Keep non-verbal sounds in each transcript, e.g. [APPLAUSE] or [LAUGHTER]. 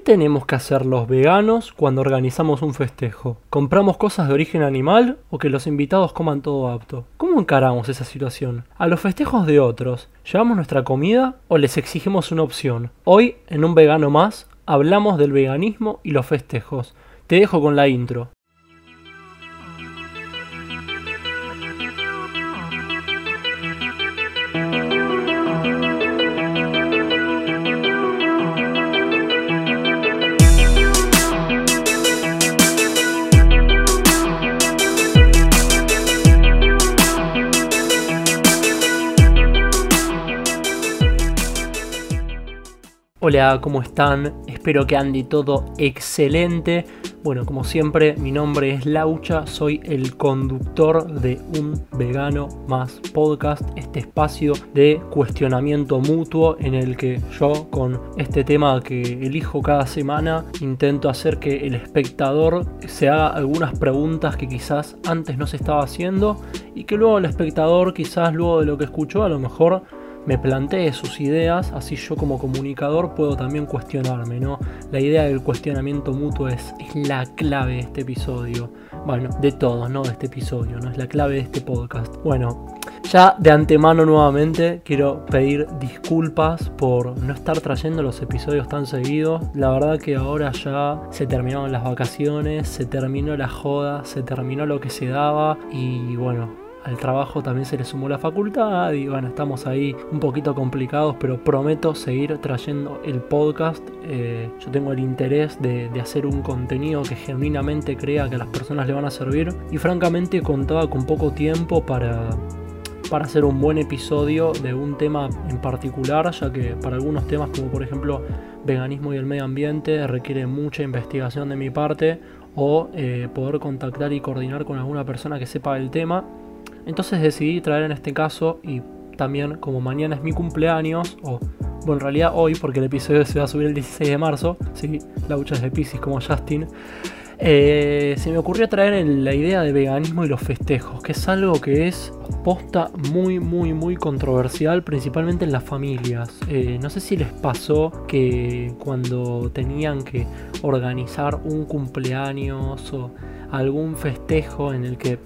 ¿Qué tenemos que hacer los veganos cuando organizamos un festejo? ¿Compramos cosas de origen animal o que los invitados coman todo apto? ¿Cómo encaramos esa situación? ¿A los festejos de otros, llevamos nuestra comida o les exigimos una opción? Hoy, en un vegano más, hablamos del veganismo y los festejos. Te dejo con la intro. Hola, ¿cómo están? Espero que ande todo excelente. Bueno, como siempre, mi nombre es Laucha, soy el conductor de Un Vegano Más Podcast, este espacio de cuestionamiento mutuo en el que yo, con este tema que elijo cada semana, intento hacer que el espectador se haga algunas preguntas que quizás antes no se estaba haciendo y que luego el espectador, quizás luego de lo que escuchó, a lo mejor me plantee sus ideas, así yo como comunicador puedo también cuestionarme, ¿no? La idea del cuestionamiento mutuo es, es la clave de este episodio. Bueno, de todos, ¿no? De este episodio, ¿no? Es la clave de este podcast. Bueno, ya de antemano nuevamente quiero pedir disculpas por no estar trayendo los episodios tan seguidos. La verdad que ahora ya se terminaron las vacaciones, se terminó la joda, se terminó lo que se daba y bueno, al trabajo también se le sumó la facultad y bueno, estamos ahí un poquito complicados, pero prometo seguir trayendo el podcast. Eh, yo tengo el interés de, hacer un contenido que genuinamente crea que a las personas le van a servir y francamente contaba con poco tiempo para, para hacer un buen episodio de un tema en particular, ya que para algunos temas como por ejemplo veganismo y el medio ambiente requiere mucha investigación de mi parte o eh, poder contactar y coordinar con alguna persona que sepa el tema entonces decidí traer en este caso y también como mañana es mi cumpleaños, o bueno, en realidad hoy, porque el episodio se va a subir el 16 de marzo, sí, la hucha es de Pisces como Justin, eh, se me ocurrió traer la idea de veganismo y los festejos, que es algo que es posta muy, muy, muy controversial, principalmente en las familias. Eh, no sé si les pasó que cuando tenían que organizar un cumpleaños o algún festejo en el que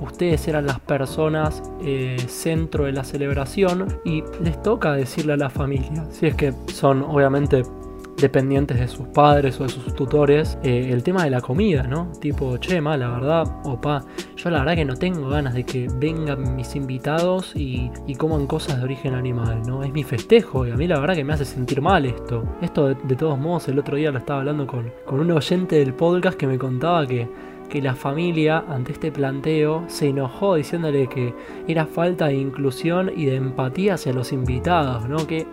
ustedes eran las personas eh, centro de la celebración y les toca decirle a la familia, si es que son obviamente dependientes de sus padres o de sus tutores, eh, el tema de la comida, ¿no? Tipo, che, ma, la verdad, opa, yo la verdad que no tengo ganas de que vengan mis invitados y, coman cosas de origen animal, ¿no? Es mi festejo y a mí la verdad que me hace sentir mal esto. Esto de, todos modos, el otro día lo estaba hablando con, con un oyente del podcast que me contaba que que la familia ante este planteo se enojó diciéndole que era falta de inclusión y de empatía hacia los invitados, ¿no? Qué,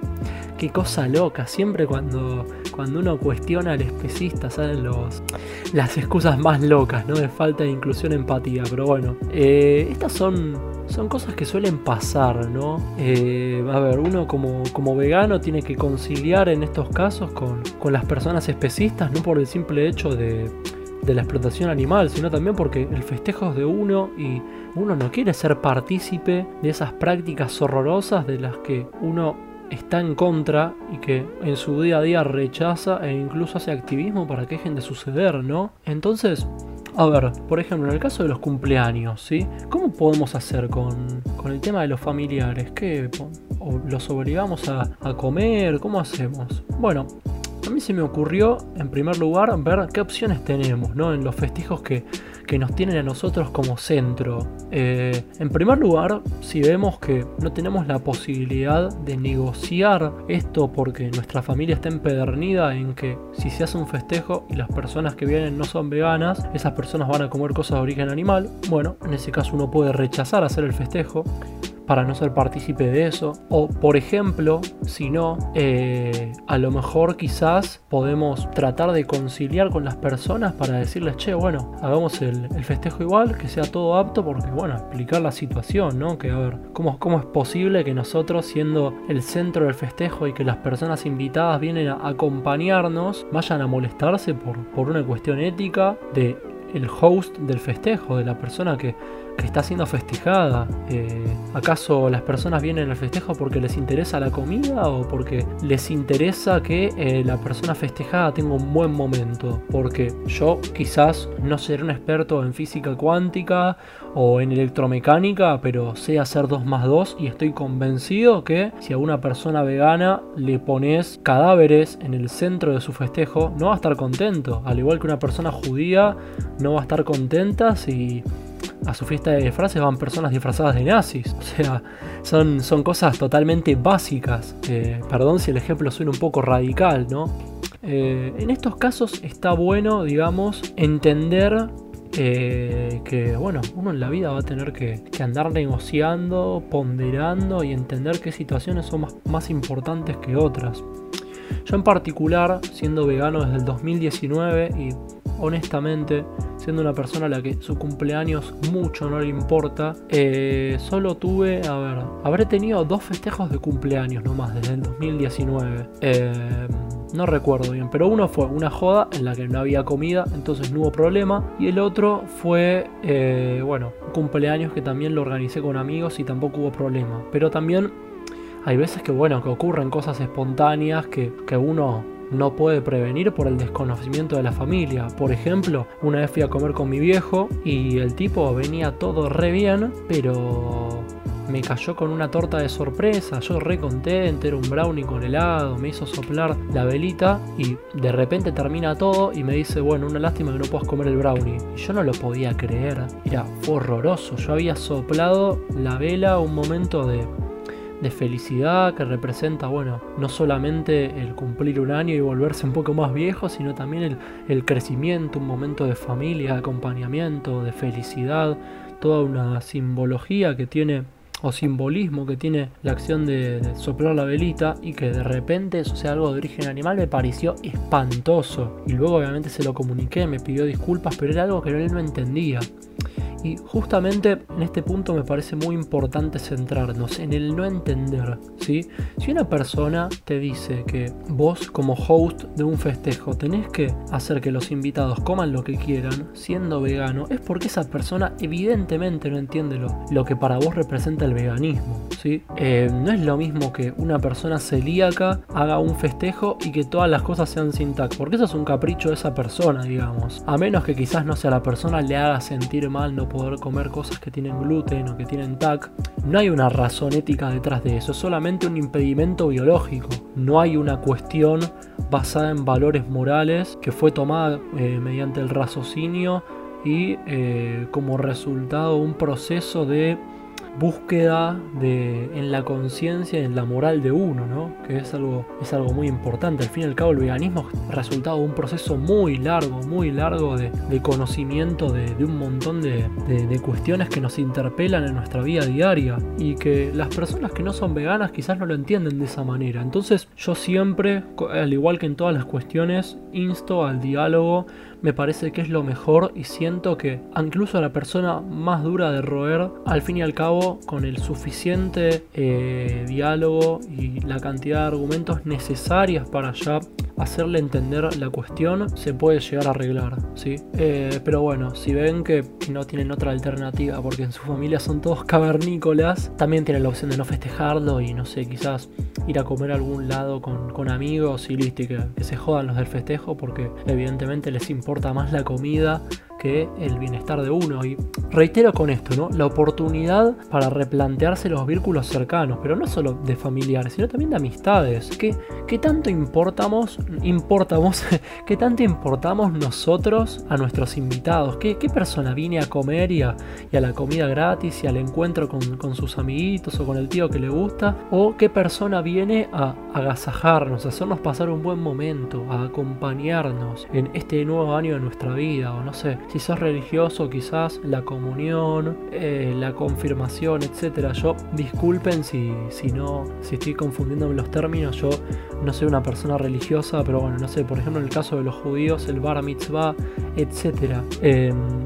qué cosa loca, siempre cuando, cuando uno cuestiona al especista salen los, las excusas más locas, ¿no? De falta de inclusión, empatía, pero bueno, eh, estas son, son cosas que suelen pasar, ¿no? Eh, a ver, uno como, como vegano tiene que conciliar en estos casos con, con las personas especistas, no por el simple hecho de de la explotación animal, sino también porque el festejo es de uno y uno no quiere ser partícipe de esas prácticas horrorosas de las que uno está en contra y que en su día a día rechaza e incluso hace activismo para que dejen de suceder, ¿no? Entonces, a ver, por ejemplo, en el caso de los cumpleaños, ¿sí? ¿Cómo podemos hacer con, con el tema de los familiares? ¿Qué? ¿Los obligamos a, a comer? ¿Cómo hacemos? Bueno, a mí se me ocurrió, en primer lugar, ver qué opciones tenemos ¿no? en los festejos que, nos tienen a nosotros como centro. Eh, en primer lugar, si vemos que no tenemos la posibilidad de negociar esto porque nuestra familia está empedernida en que si se hace un festejo y las personas que vienen no son veganas, esas personas van a comer cosas de origen animal, bueno, en ese caso uno puede rechazar hacer el festejo para no ser partícipe de eso. O por ejemplo, si no, eh, a lo mejor quizás podemos tratar de conciliar con las personas para decirles, che, bueno, hagamos el, festejo igual, que sea todo apto, porque bueno, explicar la situación, ¿no? Que a ver, ¿cómo, es posible que nosotros, siendo el centro del festejo y que las personas invitadas vienen a acompañarnos, vayan a molestarse por, por una cuestión ética de el host del festejo, de la persona que está siendo festejada. Eh, ¿Acaso las personas vienen al festejo porque les interesa la comida o porque les interesa que eh, la persona festejada tenga un buen momento? Porque yo quizás no seré un experto en física cuántica o en electromecánica, pero sé hacer 2 más 2 y estoy convencido que si a una persona vegana le pones cadáveres en el centro de su festejo, no va a estar contento. Al igual que una persona judía no va a estar contenta si a su fiesta de disfraces van personas disfrazadas de nazis. O sea, son, son cosas totalmente básicas. Eh, perdón si el ejemplo suena un poco radical, ¿no? Eh, en estos casos está bueno, digamos, entender eh, que bueno, uno en la vida va a tener que, andar negociando, ponderando y entender qué situaciones son más, más, importantes que otras. Yo en particular, siendo vegano desde el 2019 y honestamente, siendo una persona a la que su cumpleaños mucho no le importa, eh, solo tuve, a ver, habré tenido dos festejos de cumpleaños nomás desde el 2019. Eh, no recuerdo bien, pero uno fue una joda en la que no había comida, entonces no hubo problema. Y el otro fue, eh, bueno, un cumpleaños que también lo organicé con amigos y tampoco hubo problema. Pero también hay veces que, bueno, que ocurren cosas espontáneas que, que uno no puede prevenir por el desconocimiento de la familia. Por ejemplo, una vez fui a comer con mi viejo y el tipo venía todo re bien, pero me cayó con una torta de sorpresa, yo re contento, era un brownie con helado, me hizo soplar la velita y de repente termina todo y me dice, bueno, una lástima que no puedas comer el brownie. Y yo no lo podía creer, era horroroso, yo había soplado la vela un momento de de felicidad que representa, bueno, no solamente el cumplir un año y volverse un poco más viejo, sino también el, el crecimiento, un momento de familia, de acompañamiento, de felicidad, toda una simbología que tiene o simbolismo que tiene la acción de, soplar la velita y que de repente eso sea algo de origen animal me pareció espantoso. Y luego obviamente se lo comuniqué, me pidió disculpas, pero era algo que él no entendía. Y justamente en este punto me parece muy importante centrarnos en el no entender, ¿sí? Si una persona te dice que vos como host de un festejo tenés que hacer que los invitados coman lo que quieran, siendo vegano, es porque esa persona evidentemente no entiende lo, lo que para vos representa el veganismo, ¿sí? Eh, no es lo mismo que una persona celíaca haga un festejo y que todas las cosas sean sin tac, porque eso es un capricho de esa persona, digamos. A menos que quizás no sea la persona le haga sentir mal no poder comer cosas que tienen gluten o que tienen TAC. No hay una razón ética detrás de eso, es solamente un impedimento biológico. No hay una cuestión basada en valores morales que fue tomada eh, mediante el raciocinio y eh, como resultado un proceso de búsqueda de, en la conciencia en la moral de uno, ¿no? que es algo, es algo muy importante. Al fin y al cabo el veganismo es resultado de un proceso muy largo, muy largo de, conocimiento de, un montón de, cuestiones que nos interpelan en nuestra vida diaria y que las personas que no son veganas quizás no lo entienden de esa manera. Entonces yo siempre, al igual que en todas las cuestiones, insto al diálogo me parece que es lo mejor y siento que incluso a la persona más dura de roer, al fin y al cabo, con el suficiente eh, diálogo y la cantidad de argumentos necesarias para ya hacerle entender la cuestión, se puede llegar a arreglar, ¿sí? Eh, pero bueno, si ven que no tienen otra alternativa porque en su familia son todos cavernícolas, también tienen la opción de no festejarlo y no sé, quizás ir a comer a algún lado con, amigos y listo, que, que se jodan los del festejo porque evidentemente les importa más la comida que el bienestar de uno. Y reitero con esto, ¿no? La oportunidad para replantearse los vínculos cercanos, pero no solo de familiares, sino también de amistades. ¿Qué, qué tanto importamos, importamos, [LAUGHS] qué tanto importamos nosotros a nuestros invitados? ¿Qué, qué persona viene a comer y a, la comida gratis y al encuentro con, sus amiguitos o con el tío que le gusta? ¿O qué persona viene a agasajarnos, a hacernos pasar un buen momento, a acompañarnos en este nuevo año de nuestra vida? O no sé, si sos religioso, quizás la comunión, eh, la confirmación, etcétera. Yo, disculpen si, si no, si estoy confundiendo los términos, yo no soy una persona religiosa, pero bueno, no sé, por ejemplo, en el caso de los judíos, el bar mitzvah, etcétera. Em,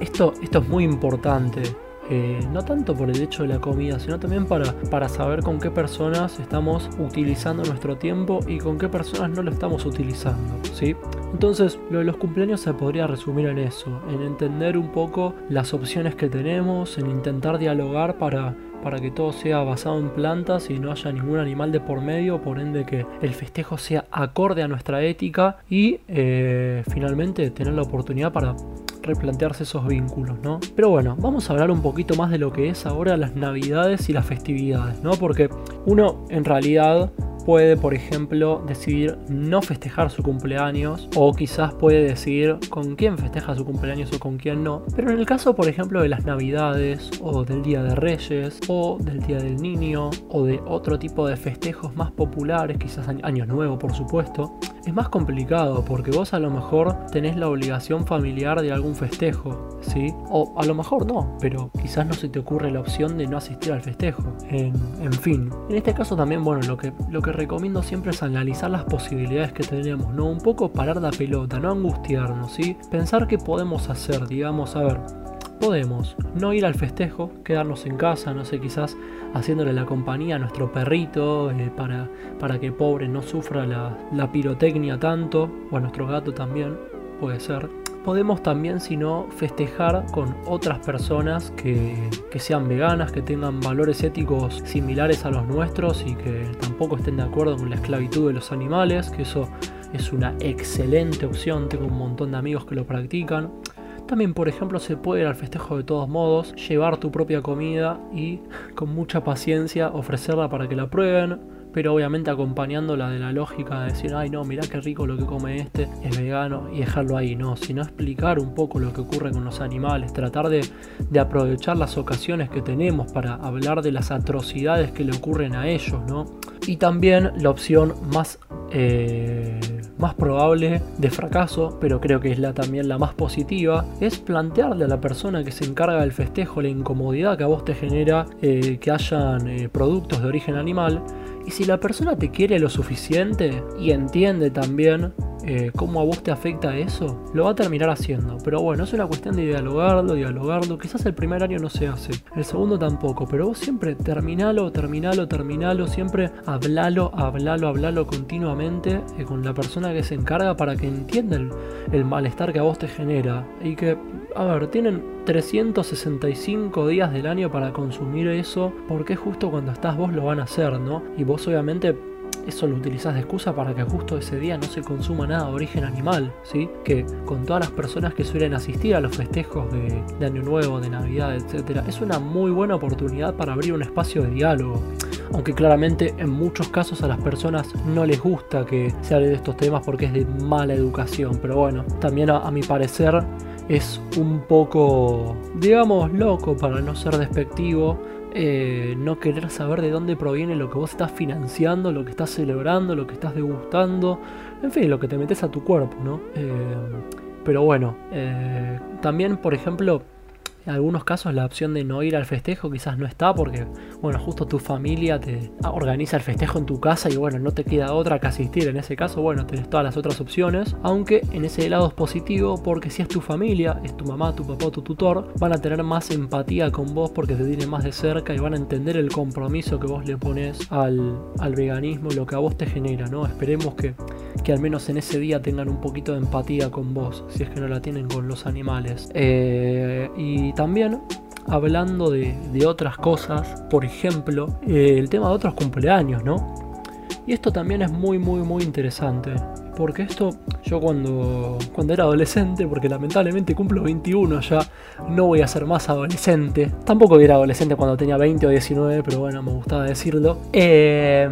esto, esto es muy importante. Eh, no tanto por el hecho de la comida, sino también para, para saber con qué personas estamos utilizando nuestro tiempo y con qué personas no lo estamos utilizando. ¿sí? Entonces, lo de los cumpleaños se podría resumir en eso, en entender un poco las opciones que tenemos, en intentar dialogar para para que todo sea basado en plantas y no haya ningún animal de por medio, por ende que el festejo sea acorde a nuestra ética y eh, finalmente tener la oportunidad para replantearse esos vínculos, ¿no? Pero bueno, vamos a hablar un poquito más de lo que es ahora las navidades y las festividades, ¿no? Porque uno en realidad puede, por ejemplo, decidir no festejar su cumpleaños o quizás puede decidir con quién festeja su cumpleaños o con quién no. Pero en el caso, por ejemplo, de las Navidades o del Día de Reyes o del Día del Niño o de otro tipo de festejos más populares, quizás Año Nuevo, por supuesto, es más complicado porque vos a lo mejor tenés la obligación familiar de algún festejo, ¿sí? O a lo mejor no, pero quizás no se te ocurre la opción de no asistir al festejo. En, fin, en este caso también, bueno, lo que, lo que recomiendo siempre es analizar las posibilidades que tenemos, ¿no? Un poco parar la pelota, no angustiarnos, ¿sí? Pensar qué podemos hacer, digamos, a ver, podemos no ir al festejo, quedarnos en casa, no sé, quizás haciéndole la compañía a nuestro perrito eh, para, para que pobre no sufra la, la pirotecnia tanto, o a nuestro gato también, puede ser podemos también, si no, festejar con otras personas que, que, sean veganas, que tengan valores éticos similares a los nuestros y que tampoco estén de acuerdo con la esclavitud de los animales, que eso es una excelente opción, tengo un montón de amigos que lo practican. También, por ejemplo, se puede ir al festejo de todos modos, llevar tu propia comida y [LAUGHS] con mucha paciencia ofrecerla para que la prueben, pero obviamente acompañándola de la lógica de decir, ay no, mirá qué rico lo que come este, es vegano y dejarlo ahí, no, sino explicar un poco lo que ocurre con los animales, tratar de, aprovechar las ocasiones que tenemos para hablar de las atrocidades que le ocurren a ellos, ¿no? Y también la opción más... Eh, más probable de fracaso, pero creo que es la, también la más positiva, es plantearle a la persona que se encarga del festejo la incomodidad que a vos te genera eh, que hayan eh, productos de origen animal. Y si la persona te quiere lo suficiente y entiende también eh, cómo a vos te afecta eso, lo va a terminar haciendo. Pero bueno, es una cuestión de dialogarlo, dialogarlo. Quizás el primer año no se hace, el segundo tampoco, pero vos siempre terminalo, terminalo, terminalo, siempre hablalo, hablalo, hablalo continuamente eh, con la persona que se encarga para que entienda el, malestar que a vos te genera. Y que, a ver, tienen 365 días del año para consumir eso, porque justo cuando estás vos lo van a hacer, ¿no? Y vos obviamente eso lo utilizas de excusa para que justo ese día no se consuma nada de origen animal, ¿sí? Que con todas las personas que suelen asistir a los festejos de, Año Nuevo, de Navidad, etc., es una muy buena oportunidad para abrir un espacio de diálogo. Aunque claramente en muchos casos a las personas no les gusta que se hable de estos temas porque es de mala educación, pero bueno, también a mi parecer es un poco, digamos, loco para no ser despectivo eh, no querer saber de dónde proviene lo que vos estás financiando, lo que estás celebrando, lo que estás degustando, en fin, lo que te metes a tu cuerpo, ¿no? Eh, pero bueno, eh, también, por ejemplo, en algunos casos la opción de no ir al festejo quizás no está porque, bueno, justo tu familia te organiza el festejo en tu casa y bueno, no te queda otra que asistir. En ese caso, bueno, tenés todas las otras opciones. Aunque en ese lado es positivo porque si es tu familia, es tu mamá, tu papá tu tutor, van a tener más empatía con vos porque te tienen más de cerca y van a entender el compromiso que vos le pones al, al veganismo, lo que a vos te genera, ¿no? Esperemos que, que al menos en ese día tengan un poquito de empatía con vos, si es que no la tienen con los animales. Eh, y también hablando de, otras cosas, por ejemplo, eh, el tema de otros cumpleaños, ¿no? Y esto también es muy, muy, muy interesante. Porque esto, yo cuando, cuando era adolescente, porque lamentablemente cumplo 21 ya, no voy a ser más adolescente. Tampoco era adolescente cuando tenía 20 o 19, pero bueno, me gustaba decirlo. Eh,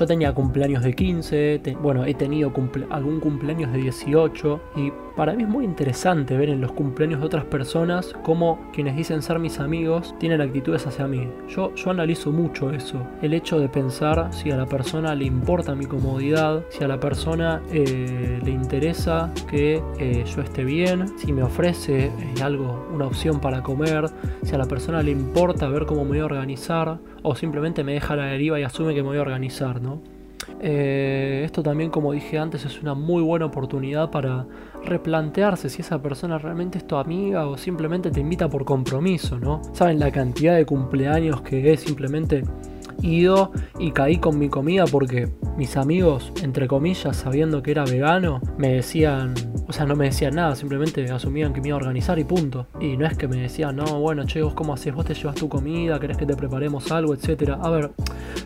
yo tenía cumpleaños de 15, bueno, he tenido algún cumpleaños de 18 y para mí es muy interesante ver en los cumpleaños de otras personas cómo quienes dicen ser mis amigos tienen actitudes hacia mí. Yo, yo analizo mucho eso, el hecho de pensar si a la persona le importa mi comodidad, si a la persona eh, le interesa que eh, yo esté bien, si me ofrece eh, algo, una opción para comer, si a la persona le importa ver cómo me voy a organizar o simplemente me deja a la deriva y asume que me voy a organizar, ¿no? Eh, esto también, como dije antes, es una muy buena oportunidad para replantearse si esa persona realmente es tu amiga o simplemente te invita por compromiso, ¿no? Saben la cantidad de cumpleaños que es simplemente ido y caí con mi comida porque mis amigos, entre comillas, sabiendo que era vegano, me decían, o sea, no me decían nada, simplemente asumían que me iba a organizar y punto. Y no es que me decían, no, bueno, che, vos cómo haces, vos te llevas tu comida, querés que te preparemos algo, etcétera. A ver,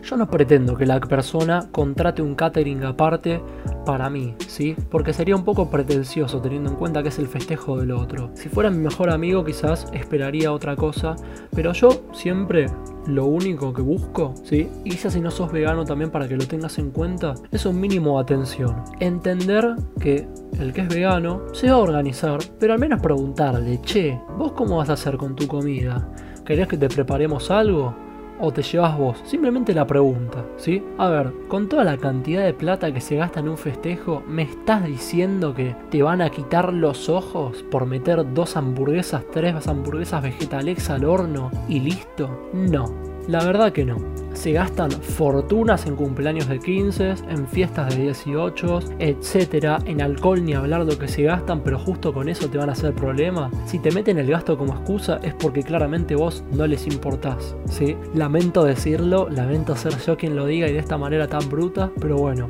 yo no pretendo que la persona contrate un catering aparte para mí, ¿sí? Porque sería un poco pretencioso teniendo en cuenta que es el festejo del otro. Si fuera mi mejor amigo quizás esperaría otra cosa, pero yo siempre lo único que busco, ¿sí? Y si no sos vegano también para que lo tengas en cuenta, es un mínimo de atención. Entender que el que es vegano se va a organizar, pero al menos preguntarle, che, ¿vos cómo vas a hacer con tu comida? ¿Querés que te preparemos algo? O te llevas vos? Simplemente la pregunta, ¿sí? A ver, con toda la cantidad de plata que se gasta en un festejo, ¿me estás diciendo que te van a quitar los ojos por meter dos hamburguesas, tres hamburguesas vegetales al horno y listo? No, la verdad que no se gastan fortunas en cumpleaños de 15, en fiestas de 18, etcétera, en alcohol ni hablar de lo que se gastan, pero justo con eso te van a hacer problema. Si te meten el gasto como excusa es porque claramente vos no les importás, ¿sí? Lamento decirlo, lamento ser yo quien lo diga y de esta manera tan bruta, pero bueno.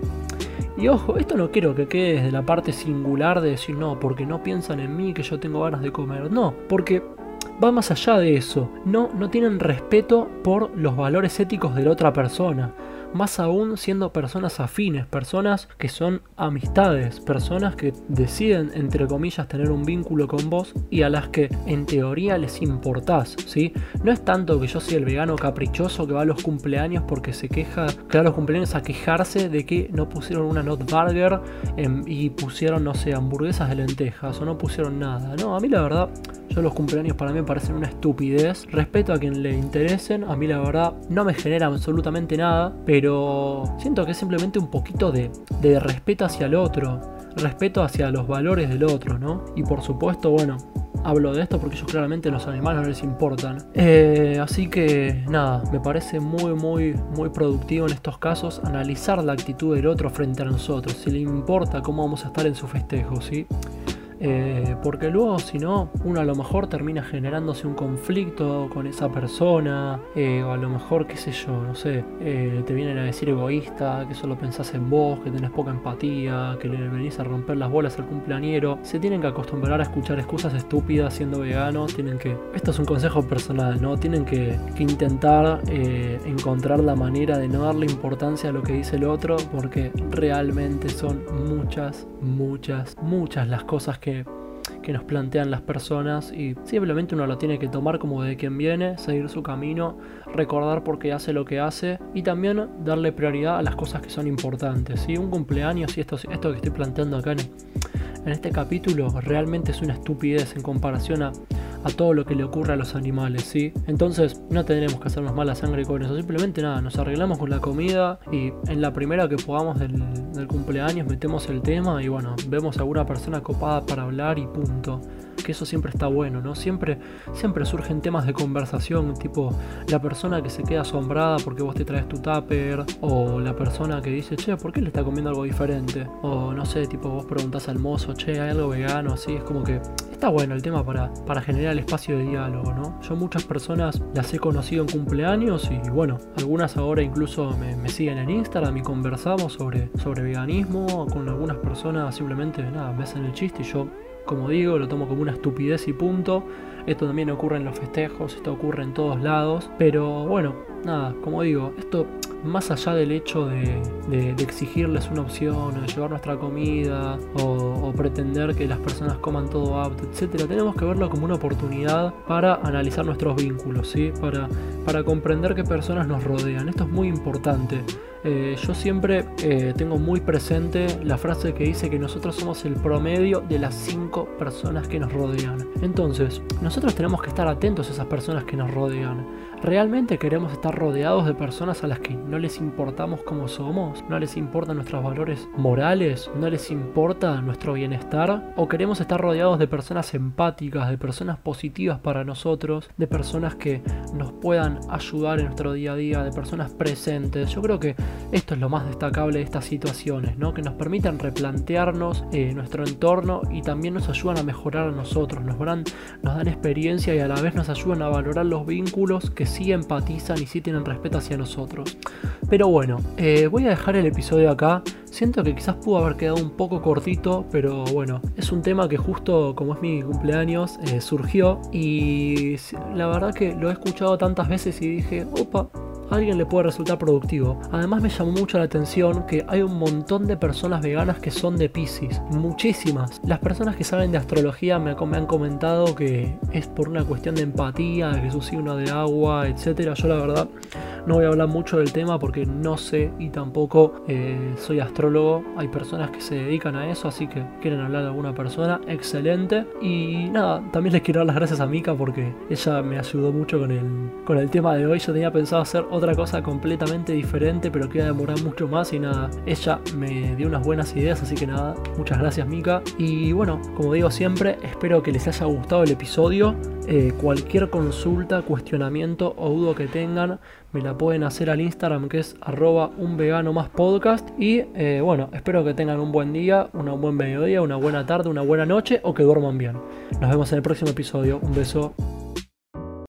Y ojo, esto no quiero que quede desde la parte singular de decir no, porque no piensan en mí que yo tengo ganas de comer. No, porque va más allá de eso. No, no tienen respeto por los valores éticos de la otra persona más aún siendo personas afines, personas que son amistades, personas que deciden, entre comillas, tener un vínculo con vos y a las que en teoría les importás, ¿sí? No es tanto que yo sea el vegano caprichoso que va a los cumpleaños porque se queja, a los cumpleaños a quejarse de que no pusieron una not burger y pusieron, no sé, hamburguesas de lentejas o no pusieron nada. No, a mí la verdad, yo los cumpleaños para mí parecen una estupidez. Respeto a quien le interesen, a mí la verdad no me genera absolutamente nada, pero pero siento que es simplemente un poquito de, respeto hacia el otro, respeto hacia los valores del otro, ¿no? Y por supuesto, bueno, hablo de esto porque ellos claramente los animales no les importan. Eh, así que nada, me parece muy, muy, muy productivo en estos casos analizar la actitud del otro frente a nosotros, si le importa cómo vamos a estar en su festejo, ¿sí? Eh, porque luego, si no, uno a lo mejor termina generándose un conflicto con esa persona, eh, o a lo mejor, qué sé yo, no sé, eh, te vienen a decir egoísta, que solo pensás en vos, que tenés poca empatía, que le venís a romper las bolas al cumpleañero. Se tienen que acostumbrar a escuchar excusas estúpidas siendo veganos, tienen que, esto es un consejo personal, ¿no? Tienen que, que intentar encontrar la manera de no darle importancia a lo que dice el otro, porque realmente son muchas, muchas, muchas las cosas que que, nos plantean las personas y simplemente uno lo tiene que tomar como de quien viene, seguir su camino, recordar por qué hace lo que hace y también darle prioridad a las cosas que son importantes. ¿sí? Un cumpleaños y esto, esto que estoy planteando acá en, en este capítulo realmente es una estupidez en comparación a a todo lo que le ocurre a los animales, ¿sí? Entonces no tendremos que hacernos mala sangre con eso, simplemente nada, nos arreglamos con la comida y en la primera que podamos del, cumpleaños metemos el tema y bueno, vemos a alguna persona copada para hablar y punto que eso siempre está bueno, ¿no? Siempre, siempre surgen temas de conversación, tipo la persona que se queda asombrada porque vos te traes tu tupper, o la persona que dice, che, ¿por qué le está comiendo algo diferente? O no sé, tipo vos preguntás al mozo, che, ¿hay algo vegano? Así, es como que está bueno el tema para, para generar el espacio de diálogo, ¿no? Yo muchas personas las he conocido en cumpleaños y bueno, algunas ahora incluso me, me siguen en Instagram y conversamos sobre, sobre veganismo, con algunas personas simplemente, nada, me hacen el chiste y yo como digo, lo tomo como una estupidez y punto. Esto también ocurre en los festejos, esto ocurre en todos lados. Pero bueno, nada, como digo, esto más allá del hecho de, exigirles una opción, de llevar nuestra comida o, pretender que las personas coman todo apto, etc., tenemos que verlo como una oportunidad para analizar nuestros vínculos, ¿sí? para, para comprender qué personas nos rodean. Esto es muy importante. Eh, yo siempre eh, tengo muy presente la frase que dice que nosotros somos el promedio de las cinco personas que nos rodean. Entonces, nosotros tenemos que estar atentos a esas personas que nos rodean. ¿Realmente queremos estar rodeados de personas a las que no les importamos como somos? ¿No les importan nuestros valores morales? ¿No les importa nuestro bienestar? ¿O queremos estar rodeados de personas empáticas, de personas positivas para nosotros, de personas que nos puedan ayudar en nuestro día a día, de personas presentes? Yo creo que esto es lo más destacable de estas situaciones, ¿no? que nos permiten replantearnos eh, nuestro entorno y también nos ayudan a mejorar a nosotros, nos dan, nos dan experiencia y a la vez nos ayudan a valorar los vínculos que sí empatizan y sí tienen respeto hacia nosotros. Pero bueno, eh, voy a dejar el episodio acá. Siento que quizás pudo haber quedado un poco cortito, pero bueno, es un tema que justo como es mi cumpleaños eh, surgió y la verdad que lo he escuchado tantas veces y dije, opa, alguien le puede resultar productivo. Además me llamó mucho la atención que hay un montón de personas veganas que son de Pisces, muchísimas. Las personas que saben de astrología me, han comentado que es por una cuestión de empatía, de que su signo de agua, etc. Yo la verdad no voy a hablar mucho del tema porque no sé y tampoco eh, soy astrólogo. Hay personas que se dedican a eso, así que quieren hablar de alguna persona, excelente. Y nada, también les quiero dar las gracias a Mika porque ella me ayudó mucho con el, con el tema de hoy. Yo tenía pensado hacer otra cosa completamente diferente, pero que iba a demorar mucho más y nada, ella me dio unas buenas ideas, así que nada, muchas gracias Mika. Y bueno, como digo siempre, espero que les haya gustado el episodio. Eh, cualquier consulta, cuestionamiento o duda que tengan, me la pueden hacer al Instagram que es arroba un vegano más podcast. Y eh, bueno, espero que tengan un buen día, un buen mediodía, una buena tarde, una buena noche o que duerman bien. Nos vemos en el próximo episodio. Un beso.